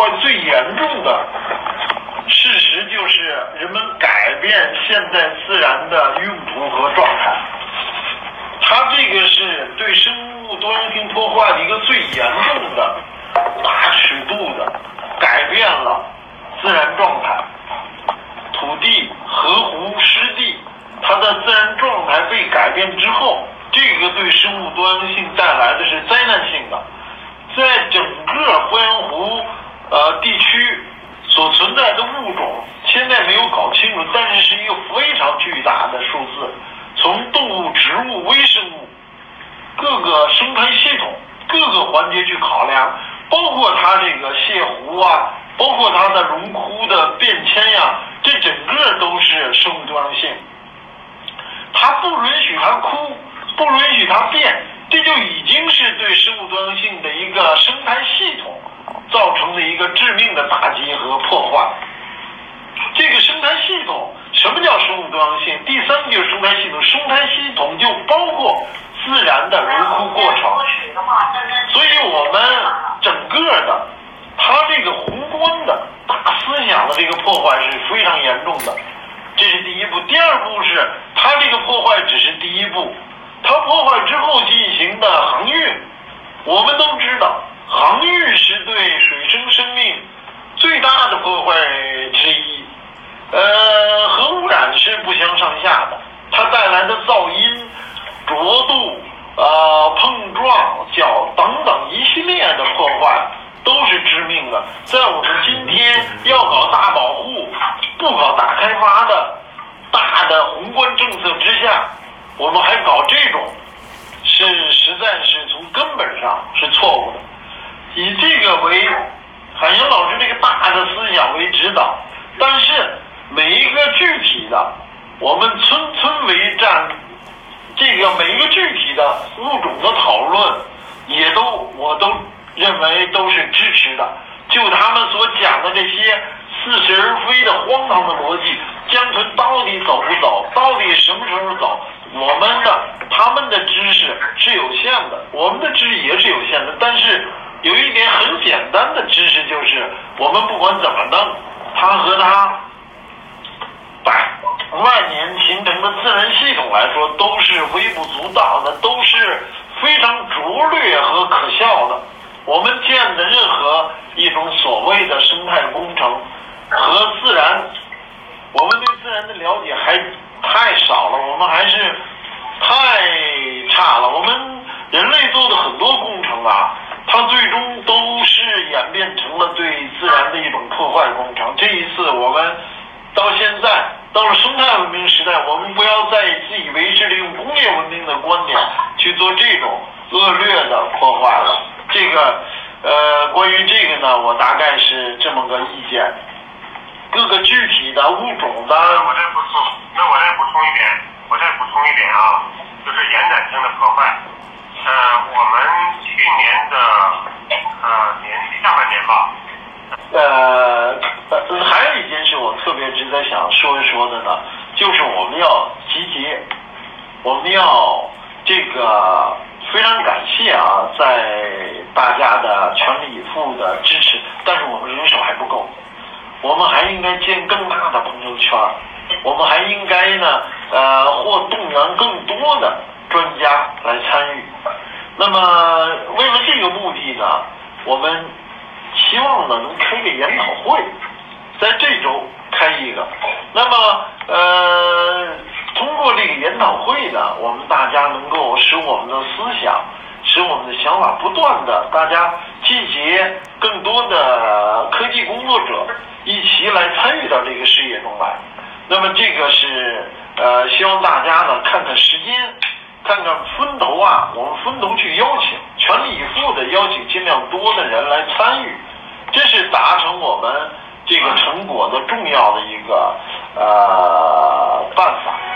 坏最严重的事实就是人们改变现在自然的用途和状态。它这个是对生物多样性破坏的一个最严重的、大尺度的改变了自然状态。土地、河湖、湿地，它的自然状态被改变之后，这个对生物多样性带来的是灾难性的。在整个鄱阳湖呃地区所存在的物种，现在没有搞清楚，但是是一个非常巨大的数字。从动物、植物、微生物各个生态系统各个环节去考量，包括它这个泻湖啊，包括它的荣枯的变迁呀，这整个都是生物多样性。它不允许它枯，不允许它变，这就已经是对生物多样性的一个生态系统造成的一的打击和破坏。这个生态系统，什么叫生物多样性？第三个就是生态系统，生态系统就包括自然的荣枯过程。所以我们整个的，它这个宏观的大思想的这个破坏是非常严重的，这是第一步。第二步是它这个破坏只是第一步，它破坏之后进行的航运，我们都知道，航运是对水生生命最大的破坏之一。呃，核污染是不相上下的，它带来的噪音、浊度、呃碰撞、角等等一系列的破坏都是致命的。在我们今天要搞大保护、不搞大开发的大的宏观政策之下，我们还搞这种，是实在是从根本上是错误的。以这个为海洋老师这个大的思想为指导，但是。每一个具体的，我们村村为战，这个每一个具体的物种的讨论，也都我都认为都是支持的。就他们所讲的这些似是而非的荒唐的逻辑，江豚到底走不走？到底什么时候走？我们的他们的知识是有限的，我们的知识也是有限的。但是有一点很简单的知，我们不管怎么弄，它和它。百万年形成的自然系统来说，都是微不足道的，都是非常拙劣和可笑的。我们建的任何一种所谓的生态工程和自然，我们对自然的了解还太少了，我们还是太差了。我们人类做的很多工程啊，它最终都是演变成了对自然的一种破坏工程。这一次我们。到现在，到了生态文明时代，我们不要再自以为是的用工业文明的观点去做这种恶劣的破坏了。这个，呃，关于这个呢，我大概是这么个意见。各个具体的物种的，我再补充，那我再补充一点，我再补充一点啊，就是延展性的破坏。呃，我们去年的好。呃，还有一件事我特别值得想说一说的呢，就是我们要集结，我们要这个非常感谢啊，在大家的全力以赴的支持，但是我们人手还不够，我们还应该建更大的朋友圈，我们还应该呢，呃，或动员更多的专家来参与。那么为了这个目的呢，我们。希望呢能开个研讨会，在这周开一个。那么呃，通过这个研讨会呢，我们大家能够使我们的思想，使我们的想法不断的，大家聚集更多的科技工作者一起来参与到这个事业中来。那么这个是呃，希望大家呢看看时间，看看分头啊，我们分头去邀请，全力以赴的邀请尽量多的人来参与。我们这个成果的重要的一个呃办法。